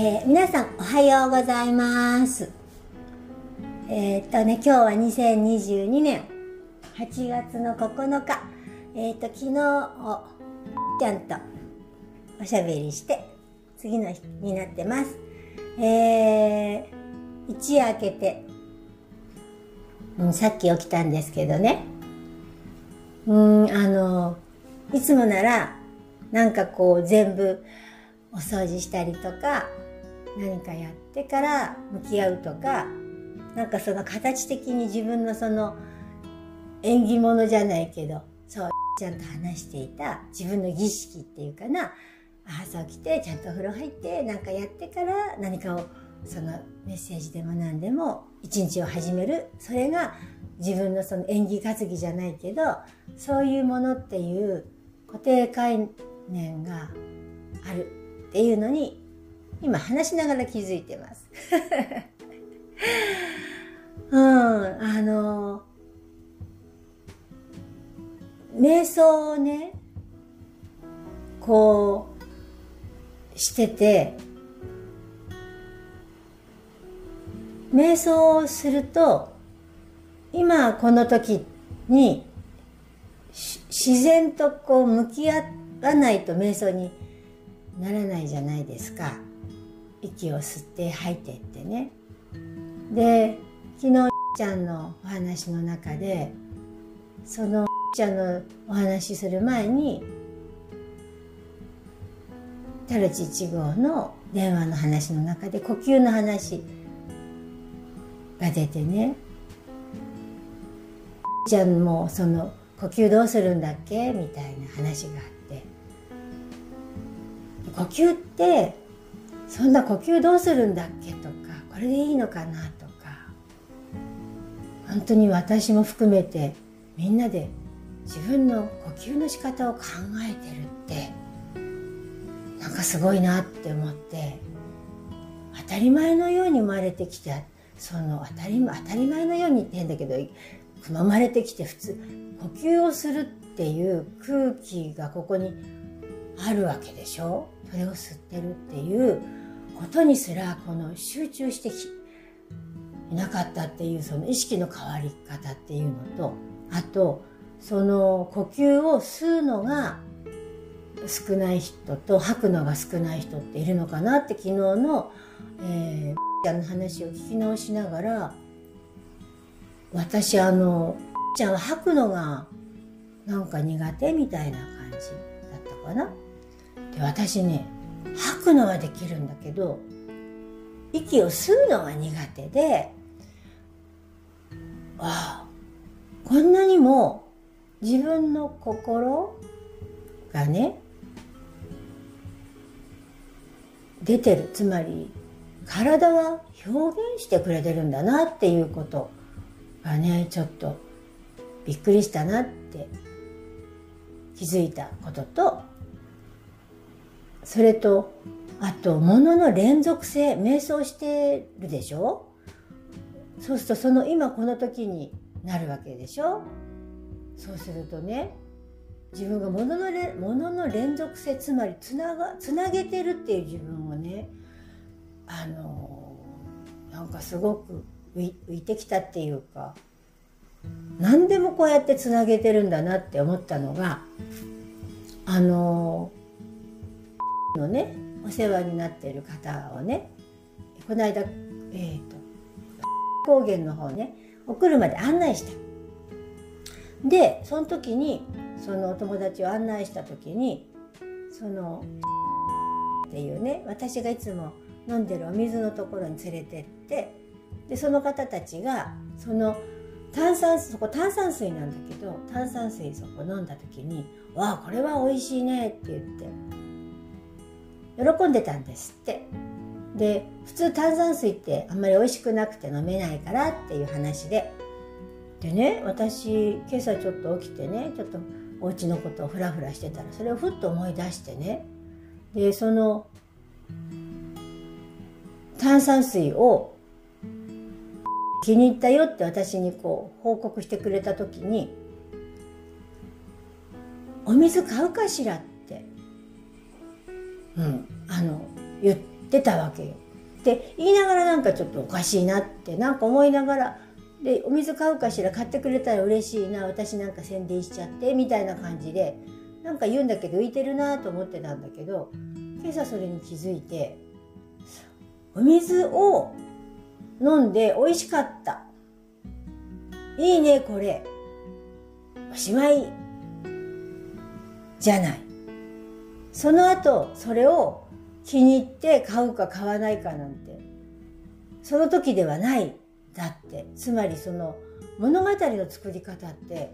えー、皆さんおはようございます。えー、っとね今日は2022年。8月の9日。えー、っと昨日をちゃんとおしゃべりして次の日になってます。えー、一夜明けて、うん、さっき起きたんですけどね。うんあのいつもならなんかこう全部お掃除したりとか何かやってから向き合うとかなんかその形的に自分のその縁起物じゃないけどそうちゃんと話していた自分の儀式っていうかな朝起きてちゃんとお風呂入って何かやってから何かをそのメッセージでも何でも一日を始める。それが自分のその縁起担ぎじゃないけどそういうものっていう固定概念があるっていうのに今話しながら気づいてます。うん、あの、瞑想をね、こう、してて、瞑想をすると、今この時に自然とこう向き合わないと瞑想にならないじゃないですか息を吸って吐いてってね。で昨日ちゃんのお話の中でそのちゃんのお話しする前にタルチ1号の電話の話の中で呼吸の話が出てね。ちゃんもその呼吸どうするんだっけ？みたいな話があって。呼吸ってそんな呼吸どうするんだっけとかこれでいいのかなとか。本当に私も含めてみんなで自分の呼吸の仕方を考えてるってなんかすごいなって思って当たり前のように生まれてきてその当たり当たり前のようにって変だけど生まれてきて普通呼吸をするっていう空気がここにあるわけでしょ？それを吸ってるっていうことにすらこの集中していなかったっていうその意識の変わり方っていうのとあとその呼吸を吸うのが少ない人と吐くのが少ない人っているのかなって昨日の、えー、ちゃんの話を聞き直しながら私あのちゃんは吐くのがなんか苦手みたいな感じだったかな。で私ね吐くのはできるんだけど息を吸うのが苦手でああこんなにも自分の心がね出てる。つまり体は表現してくれてるんだなっていうことがねちょっとびっくりしたなって気づいたこととそれとあと物の連続性瞑想してるでしょ？そうするとその今この時になるわけでしょ？そうするとね自分が物のれ物の連続性つまりつながつなげてるっていう自分をねあのなんかすごく浮いてきたっていうか何でもこうやってつなげてるんだなって思ったのがあののねお世話になっている方をねこの間、えーと、高原の方ねお車で案内した。でその時にそのお友達を案内した時にそのっていうね私がいつも飲んでるお水のところに連れてってでその方たちがその炭酸そこ炭酸水なんだけど炭酸水そこ飲んだ時に「わあこれは美味しいね」って言って喜んでたんですってで普通炭酸水ってあんまり美味しくなくて飲めないからっていう話ででね私今朝ちょっと起きてねちょっとお家のことをフラフラしてたらそれをふっと思い出してねでその炭酸水を気に入ったよって私にこう報告してくれた時に「お水買うかしら?」って、うん、あの言ってたわけよ。で言いながらなんかちょっとおかしいなってなんか思いながらでお水買うかしら買ってくれたら嬉しいな私なんか宣伝しちゃってみたいな感じでなんか言うんだけど浮いてるなと思ってたんだけど今朝それに気づいてお水を飲んで美味しかった。いいねこれ。おしまい。じゃない。その後それを気に入って買うか買わないかなんて。その時ではないだって。つまりその物語の作り方って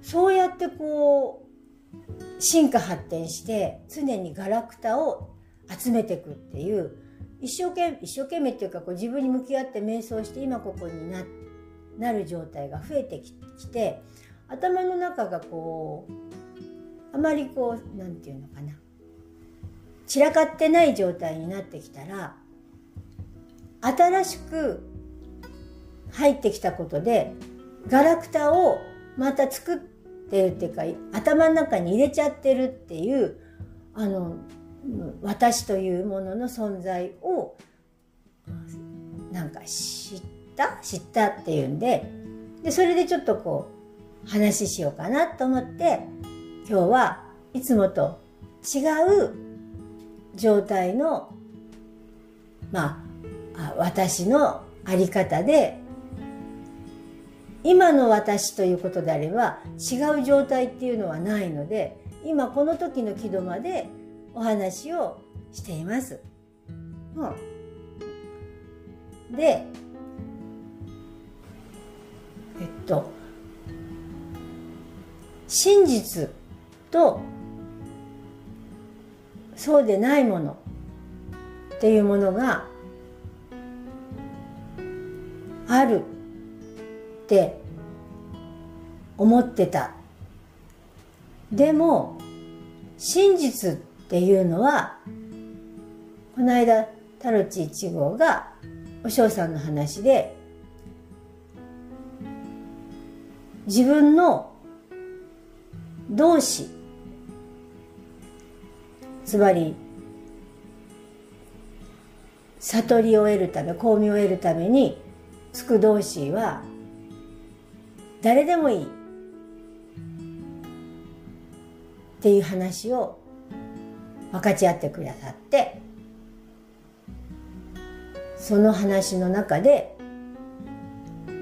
そうやってこう進化発展して常にガラクタを集めていくっていう一生懸命一生懸命っていうかこう自分に向き合って瞑想して今ここにななる状態が増えてきて頭の中がこうあまりこう何て言うのかな。散らかってない状態になってきたら新しく入ってきたことでガラクタをまた作ってるっていうか頭の中に入れちゃってるっていうあの私というものの存在をなんか知った？知ったっていうんででそれでちょっとこう話しようかなと思って今日はいつもと違う状態のまあ私のあり方で今の私ということであれば違う状態っていうのはないので今この時の木戸までお話をしています。うん、でえっと真実とそうでないものっていうものがあるって思ってた。でも真実っていうのはこの間タロチ1号がお嬢さんの話で自分の同志つまり悟りを得るため光明を得るためにつく同士は誰でもいいっていう話を分かち合ってくださってその話の中で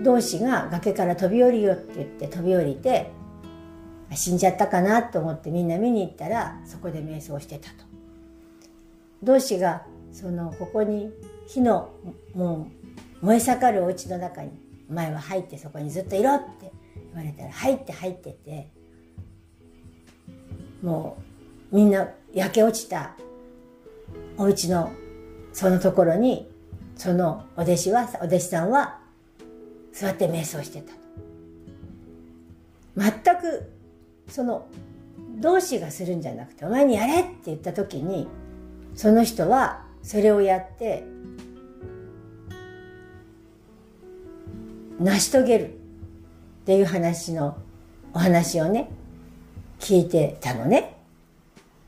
同士が崖から飛び降りよって言って飛び降りて死んじゃったかなと思ってみんな見に行ったらそこで瞑想してたと。同士がそのここに火のもう燃え盛るお家の中にお前は入ってそこにずっといろって言われたら入って入っててもうみんな焼け落ちたお家のそのところにそのお弟子はお弟子さんは座って瞑想してた全くその同志がするんじゃなくてお前にやれって言った時にその人はそれをやって成し遂げるっていう話のお話をね聞いてたのね。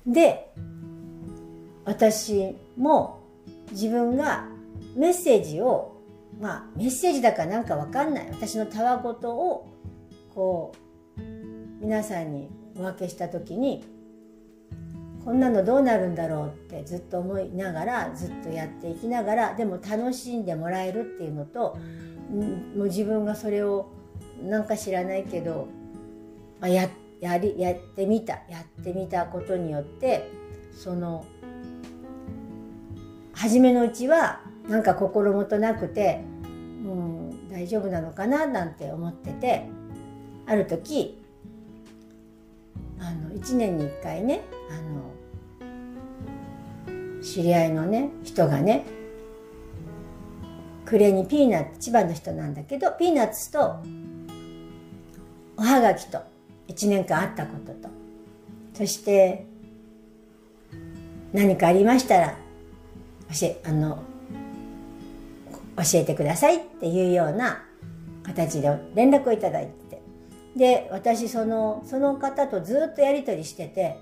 で私も自分がメッセージをまあメッセージだかなんかわかんない私のたわごとをこう皆さんにお分けした時にこんなのどうなるんだろうってずっと思いながらずっとやっていきながらでも楽しんでもらえるっていうのともう自分がそれをなんか知らないけど、まあ、ややりやってみたやってみたことによってその初めのうちはなんか心もとなくて、うん、大丈夫なのかななんて思っててある時あの1年に1回ねあの知り合いのね人がね暮れにピーナッツ千葉の人なんだけどピーナッツとおはがきと1年間あったことと。そして何かありましたら教えあの教えてくださいっていうような形で連絡をいただいて。で私そのその方とずっとやり取りしてて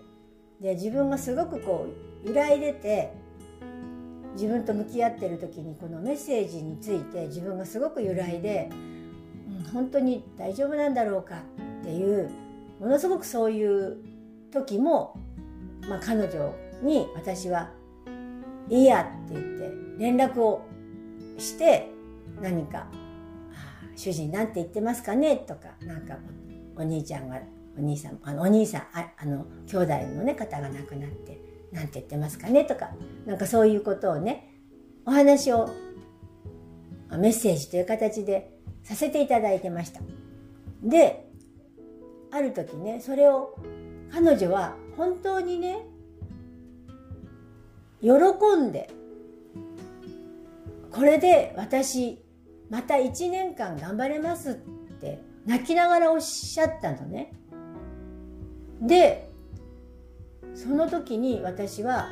で自分がすごくこう揺らいでて自分と向き合ってる時にこのメッセージについて自分がすごく揺らいで、うん、本当に大丈夫なんだろうかっていうものすごくそういう時も、まあ、彼女に私は「いいや」って言って連絡をして何か「主人なんて言ってますかね?」とかなんかお兄ちゃんがお兄さんあのお兄さんああの兄弟の、ね、方が亡くなって「なんて言ってますかね?」とかなんかそういうことをねお話をメッセージという形でさせていただいてました。である時ねそれを彼女は本当にね喜んでこれで私また1年間頑張れますって泣きながらおっしゃったのね。でその時に私は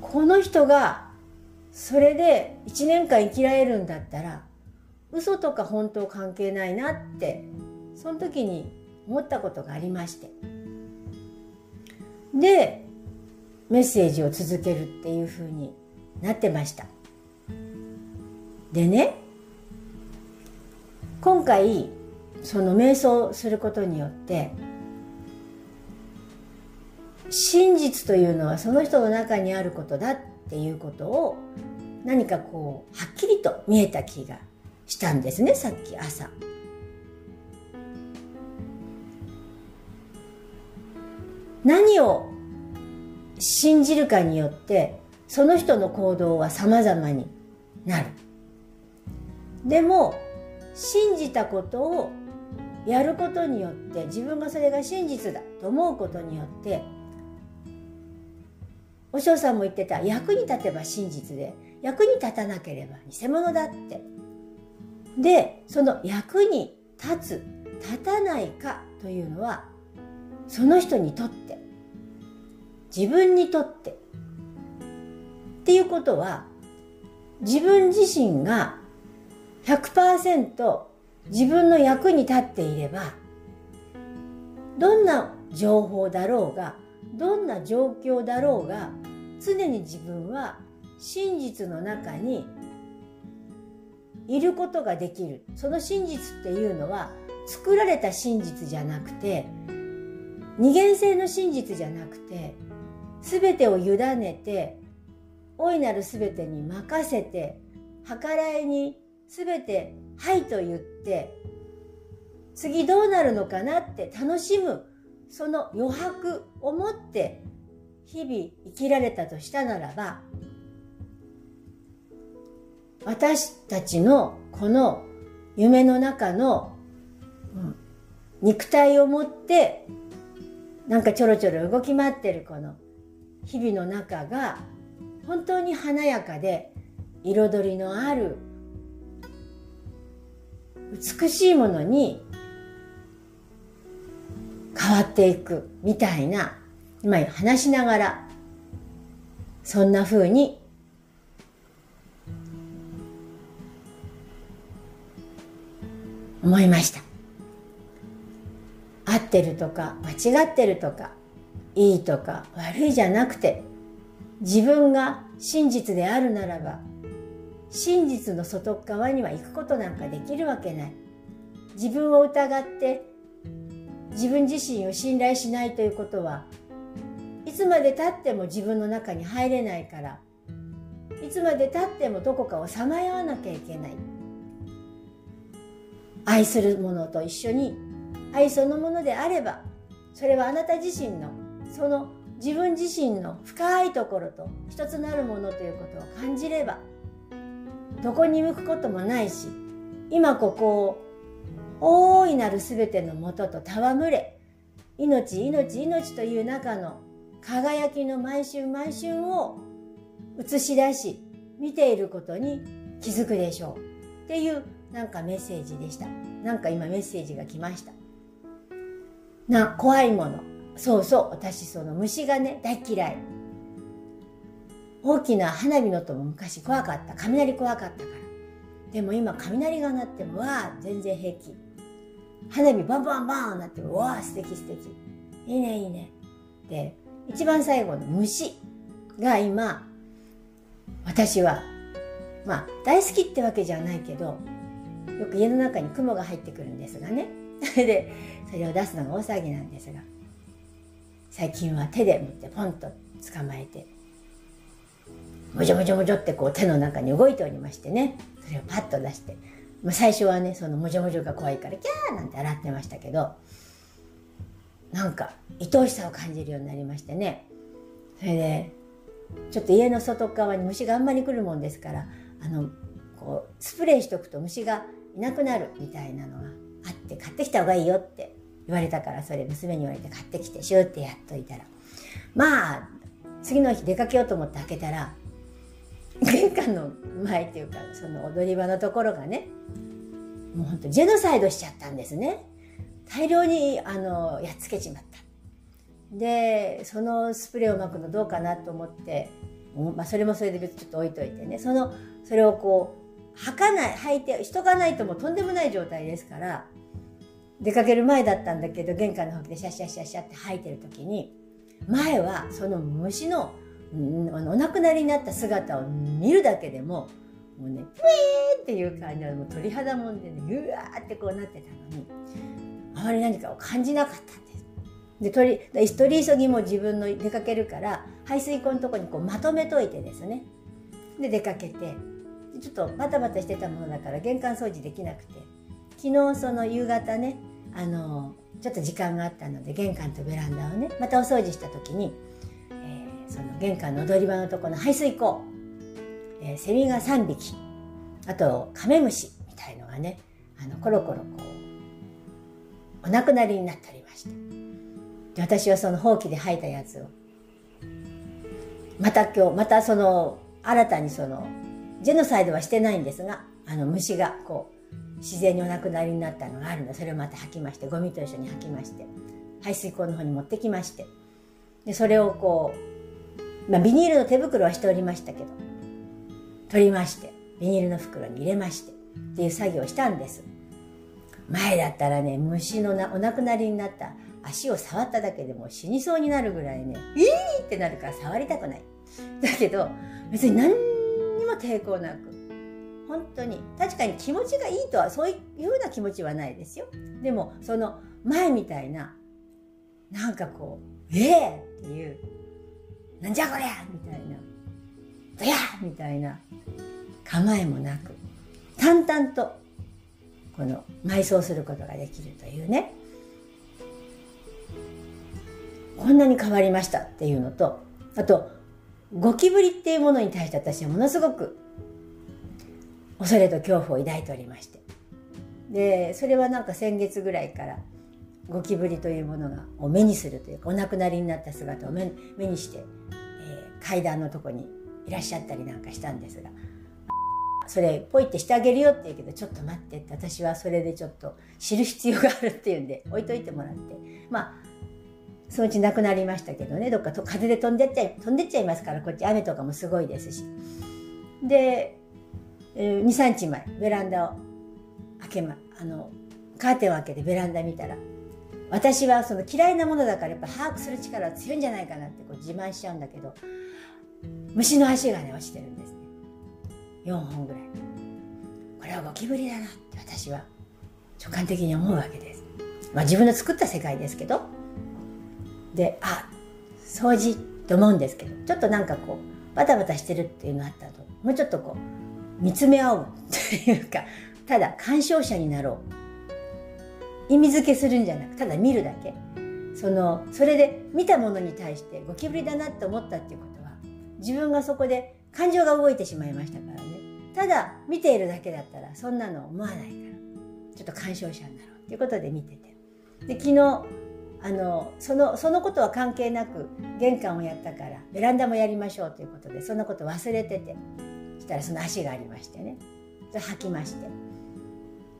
この人がそれで1年間生きられるんだったら嘘とか本当関係ないなってその時に思ったことがありましてでメッセージを続けるっていうふうになってましたでね今回その瞑想することによって真実というのはその人の中にあることだっていうことを何かこうはっきりと見えた気がしたんですねさっき朝。何を信じるかによってその人の行動は様々になる。でも信じたことをやることによって自分がそれが真実だと思うことによってお嬢さんも言ってた役に立てば真実で役に立たなければ偽物だって。でその役に立つ立たないかというのはその人にとって自分にとってっていうことは自分自身が100%自分の役に立っていればどんな情報だろうがどんな状況だろうが常に自分は真実の中にいることができる。その真実っていうのは作られた真実じゃなくて二元性の真実じゃなくて全てを委ねて大いなる全てに任せて計らいに全て「はい」と言って次どうなるのかなって楽しむその余白を持って日々生きられたとしたならば私たちのこの夢の中の、肉体を持ってなんかちょろちょろ動き回ってるこの日々の中が本当に華やかで彩りのある美しいものに変わっていくみたいな今話しながらそんな風に思いました。合ってるとか間違ってるとかいいとか悪いじゃなくて自分が真実であるならば真実の外側には行くことなんかできるわけない。自分を疑って自分自身を信頼しないということはいつまでたっても自分の中に入れないからいつまでたってもどこかをさまよわなきゃいけない。愛する者と一緒に愛そのものであればそれはあなた自身のその自分自身の深いところと一つなるものということを感じればどこに向くこともないし今ここを大いなる全てのもとと戯れ命命命という中の輝きの毎春毎春を映し出し見ていることに気づくでしょう。っていうなんかメッセージでした。なんか今メッセージが来ました。な怖いもの。そうそう私その虫がね大嫌い。大きな花火の音も昔怖かった。雷怖かったから。でも今雷が鳴ってもわあ全然平気。花火バンバンバンなってもわあ素敵素敵。いいねいいね。で一番最後の虫が今私はまあ大好きってわけじゃないけどよく家の中に雲が入ってくるんですがね。そ れでそれを出すのが大騒ぎなんですが最近は手で持ってポンと捕まえてもじょもじょもじょってこう手の中に動いておりましてね。それをパッと出して、まあ、最初はねそのもじょもじょが怖いからキャーなんて洗ってましたけどなんか愛おしさを感じるようになりましてね。それでちょっと家の外側に虫があんまり来るもんですからあのこうスプレーしとくと虫がいなくなるみたいなのがあって買ってきた方がいいよって言われたからそれ娘に言われて買ってきてシューってやっといたら。まあ次の日出かけようと思って開けたら玄関の前っていうかその踊り場のところがねもうほんとジェノサイドしちゃったんですね。大量にあのやっつけちまった。でそのスプレーをまくのどうかなと思って、まあ、それもそれで別にちょっと置いといてね。そのそれをこう履かない履いてしとかないともうとんでもない状態ですから出かける前だったんだけど玄関の方でシャシャシャシャって吐いてる時に前はその虫のお亡くなりになった姿を見るだけでももうねプイーっていう感じでもう鳥肌もんでねうわーってこうなってたのにあまり何かを感じなかったんです。で取り取急ぎも自分の出かけるから排水溝のとこにこうまとめといてですねで出かけてちょっとバタバタしてたものだから玄関掃除できなくて昨日その夕方ねあのちょっと時間があったので玄関とベランダをねまたお掃除した時に、その玄関の踊り場のとこの排水溝、えー、セミが3匹。あとカメムシみたいのがねあのコロコロこうお亡くなりになっておりまして。で私はそのほうきで吐いたやつをまた今日またその新たにそのジェノサイドはしてないんですがあの虫がこう自然にお亡くなりになったのがあるの。でそれをまた吐きましてゴミと一緒に吐きまして排水溝の方に持ってきまして。でそれをこう、まあ、ビニールの手袋はしておりましたけど取りましてビニールの袋に入れましてっていう作業をしたんです前だったらね虫のなお亡くなりになった足を触っただけでも死にそうになるぐらいねイーってなるから触りたくないだけど別に何にも抵抗なく本当に確かに気持ちがいいとはそういうふうな気持ちはないですよでもその前みたいななんかこう「ええー!」っていう「なんじゃこりゃ!」みたいな「どや!」みたいな構えもなく淡々とこの埋葬することができるというねこんなに変わりましたっていうのとあとゴキブリっていうものに対して私はものすごく恐れと恐怖を抱いておりましてでそれはなんか先月ぐらいからゴキブリというものがを目にするというかお亡くなりになった姿を目にして、えー、階段のとこにいらっしゃったりなんかしたんですが。それポイってしてあげるよって言うけどちょっと待ってって私はそれでちょっと知る必要があるっていうんで置いといてもらって。まあそのうちなくなりましたけどねどっかと風で飛んでっちゃい飛んでっちゃいますからこっち雨とかもすごいですし。で23日前ベランダを開けまあのカーテンを開けてベランダ見たら私はその嫌いなものだからやっぱ把握する力は強いんじゃないかなってこう自慢しちゃうんだけど虫の足がね落ちてるんですね。4本ぐらい。これはゴキブリだなって私は直感的に思うわけです。まあ自分の作った世界ですけど。であ掃除って思うんですけどちょっとなんかこうバタバタしてるっていうのあったともうちょっとこう見つめ合おうっていうかただ鑑賞者になろう。意味付けするんじゃなくただ見るだけ。そのそれで見たものに対してゴキブリだなって思ったっていうことは自分がそこで感情が動いてしまいましたからね。ただ見ているだけだったらそんなの思わないから。ちょっと鑑賞者になろうっていうことで見てて。で昨日あのそのそのことは関係なく玄関をやったからベランダもやりましょうということでそんなこと忘れてて。したらその足がありましてね。履きまして。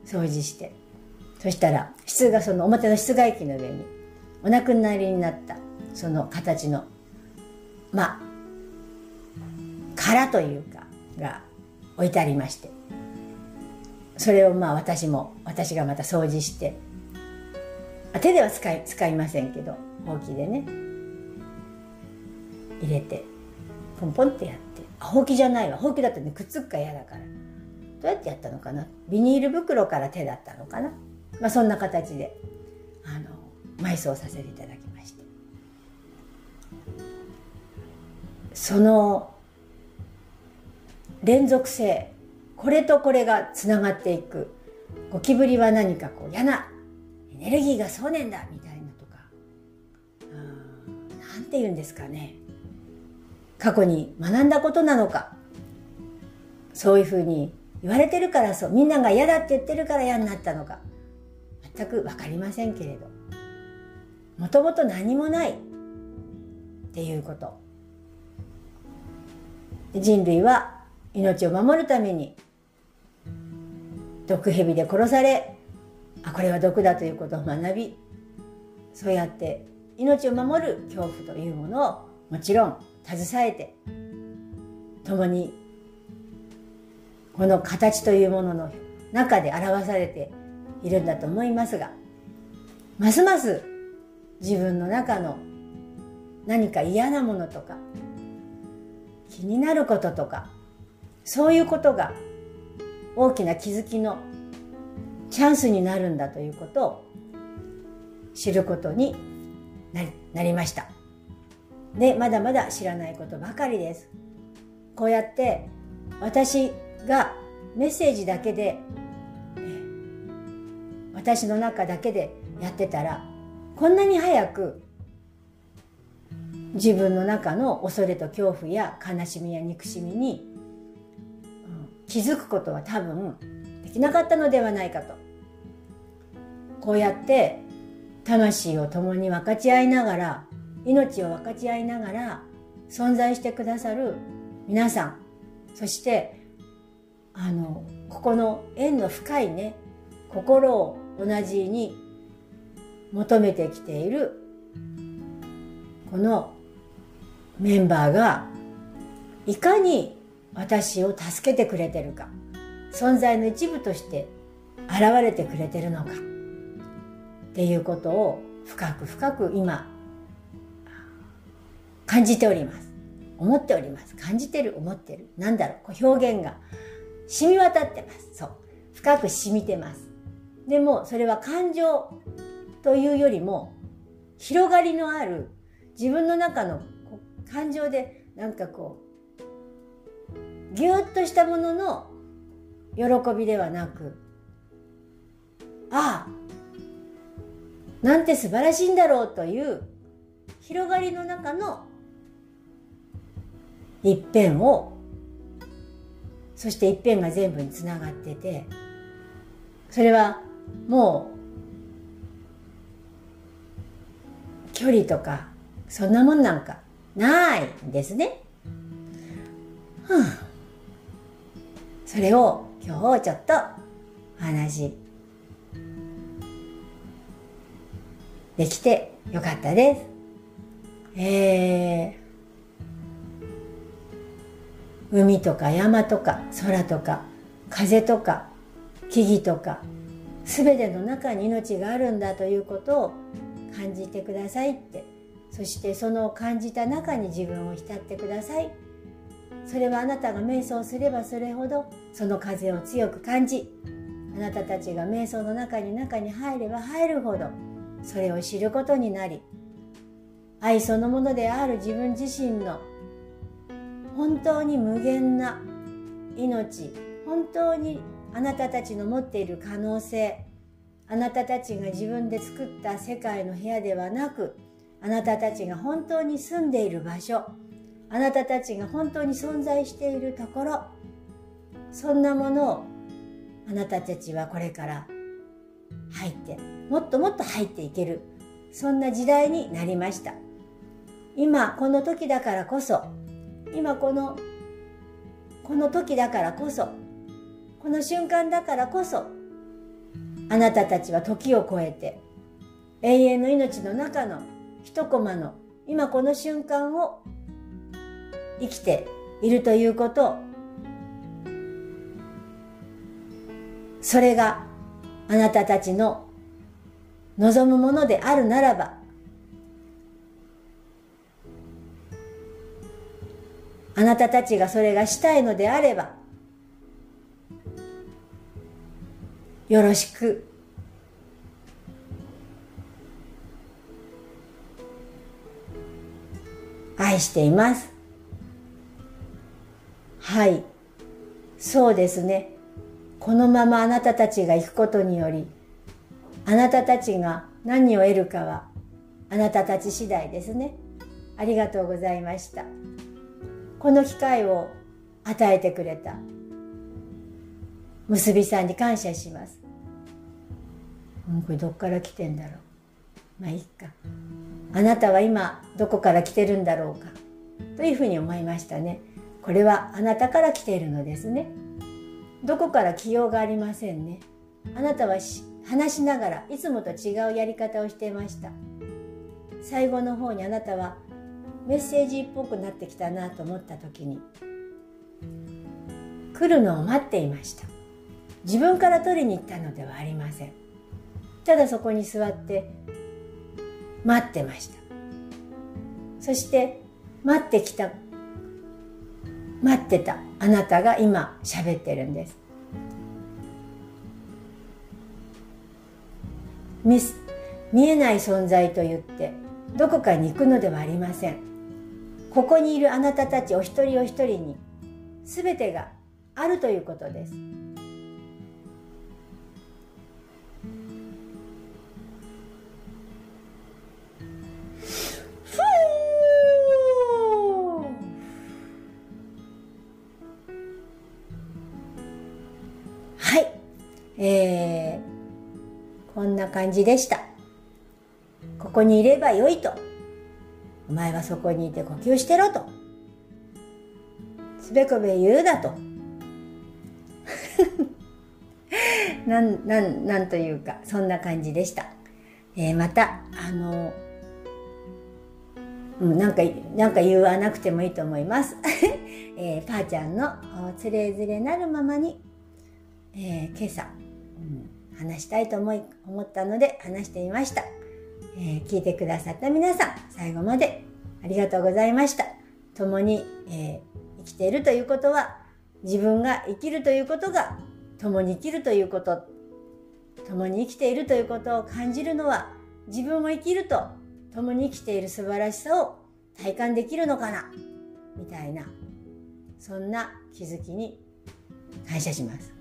掃除して。そしたら室がその表の室外機の上にお亡くなりになったその形のまあ殻というかが置いてありましてそれをまあ私も私がまた掃除して手では使い使いませんけどほうきでね入れてポンポンってやってあほうきじゃないわ。ほうきだとねくっつくか嫌だから。どうやってやったのかな。ビニール袋から手だったのかな。まあそんな形であの埋葬させていただきまして。その連続性これとこれがつながっていくゴキブリは何かこう嫌なエネルギーがそうねんだみたいなとか何て言うんですかね。過去に学んだことなのか。そういうふうに言われてるからそうみんなが嫌だって言ってるから嫌になったのか。全く分かりませんけれど。もともと何もないっていうこと。人類は命を守るために毒蛇で殺されあこれは毒だということを学びそうやって命を守る恐怖というものをもちろん携えて共にこの形というものの中で表されているんだと思いますがますます自分の中の何か嫌なものとか気になることとかそういうことが大きな気づきのチャンスになるんだということを知ることになりました。で、まだまだ知らないことばかりです。こうやって私がメッセージだけで、私の中だけでやってたら、こんなに早く自分の中の恐れと恐怖や悲しみや憎しみに気づくことは多分できなかったのではないかと。こうやって魂を共に分かち合いながら命を分かち合いながら存在してくださる皆さんそしてあのここの縁の深いね心を同じに求めてきているこのメンバーがいかに私を助けてくれてるか存在の一部として現れてくれてるのかっていうことを深く深く今感じております。思っております。感じてる思ってる。なんだろう。こう表現が染み渡ってます。そう。深く染みてます。でもそれは感情というよりも広がりのある自分の中の感情でなんかこうぎゅっとしたものの喜びではなくああなんて素晴らしいんだろうという広がりの中の一辺をそして一辺が全部につながっててそれはもう距離とかそんなもんなんかないんですね。はあ、それを今日ちょっとお話できてよかったです。えー海とか山とか空とか風とか木々とか全ての中に命があるんだということを感じてくださいって。そしてその感じた中に自分を浸ってください。それはあなたが瞑想すればそれほどその風を強く感じあなたたちが瞑想の中に中に入れば入るほどそれを知ることになり愛そのものである自分自身の本当に無限な命本当にあなたたちの持っている可能性。あなたたちが自分で作った世界の部屋ではなくあなたたちが本当に住んでいる場所。あなたたちが本当に存在しているところ。そんなものをあなたたちはこれから入ってもっともっと入っていける。そんな時代になりました。今この時だからこそ今このこの時だからこそこの瞬間だからこそあなたたちは時を超えて永遠の命の中の一コマの今この瞬間を生きているということそれがあなたたちの望むものであるならばあなたたちがそれがしたいのであればよろしく。愛しています。はい。そうですね。このままあなたたちが行くことによりあなたたちが何を得るかはあなたたち次第ですね。ありがとうございました。この機会を与えてくれた結びさんに感謝します。これどっから来てんだろう。まあいいか。あなたは今どこから来てるんだろうか。というふうに思いましたね。これはあなたから来ているのですね。どこから起用がありませんね。あなたは話しながらいつもと違うやり方をしていました。最後の方にあなたはメッセージっぽくなってきたなと思った時に来るのを待っていました。自分から取りに行ったのではありません。ただそこに座って待ってました。そして待ってきた待ってたあなたが今喋ってるんです。見見えない存在と言ってどこかに行くのではありません。ここにいるあなたたちお一人お一人に全てがあるということです。感じでした。ここにいればよいと。お前はそこにいて呼吸してろと。つべこべ言うだと。なんなんなんというかそんな感じでした、えー、またあのうん、なんか、なんか言わなくてもいいと思います。えー、パーちゃんのつれづれなるままに、えー、今朝、話したいと思い、思ったので話してみました。えー、聞いてくださった皆さん、最後までありがとうございました。共に、え生きているということは、自分が生きるということが、共に生きるということ、共に生きているということを感じるのは、自分も生きると共に生きている素晴らしさを体感できるのかなみたいなそんな気づきに感謝します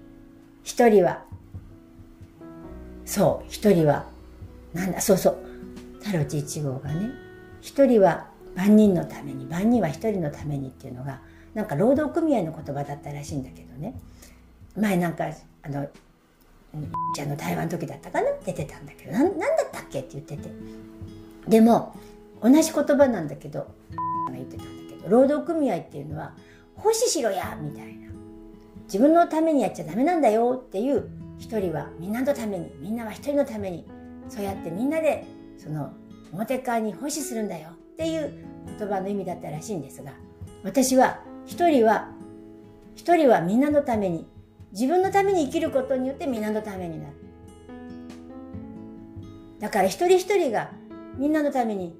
一人はそう一人はなんだそうそう。タロチ1号がね一人は万人のために万人は一人のためにっていうのがなんか労働組合の言葉だったらしいんだけどね。前なんかあのじゃの台湾の時だったかな？出てたんだけどなんだったっけって言ってて。でも同じ言葉なんだけど言ってたんだけど労働組合っていうのは奉仕しろやみたいな。自分のためにやっちゃダメなんだよっていう一人はみんなのためにみんなは一人のためにそうやってみんなでその表側に奉仕するんだよ。っていう言葉の意味だったらしいんですが私は一人は一人はみんなのために自分のために生きることによってみんなのためになる。だから一人一人がみんなのために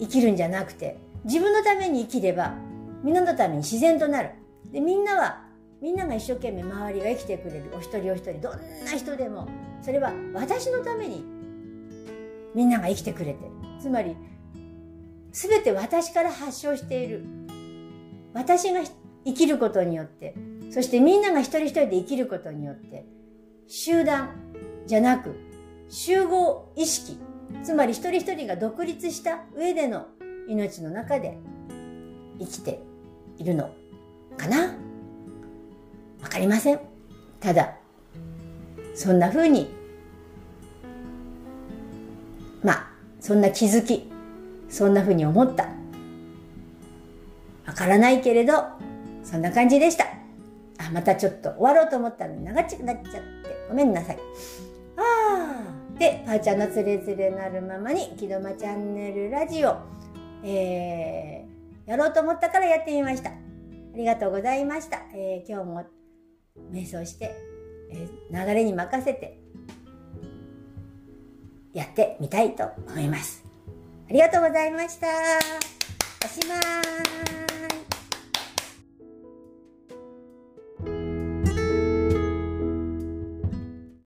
生きるんじゃなくて自分のために生きればみんなのために自然となる。でみんなはみんなが一生懸命周りが生きてくれるお一人お一人どんな人でも。それは私のためにみんなが生きてくれてる。つまり全て私から発症している。私が生きることによってそしてみんなが一人一人で生きることによって集団じゃなく集合意識。つまり一人一人が独立した上での命の中で生きているのかな。わかりません。ただ、そんな風に、まあ、そんな気づき、そんな風に思った。わからないけれど、そんな感じでした。あ、またちょっと終わろうと思ったのに長くなっちゃって、ごめんなさい。ああ。で、パーちゃんのつれづれなるままに、木戸間チャンネルラジオ、えー、やろうと思ったからやってみました。ありがとうございました。えー、今日も瞑想して、えー、流れに任せて、やってみたいと思います。ありがとうございました。おしまーす。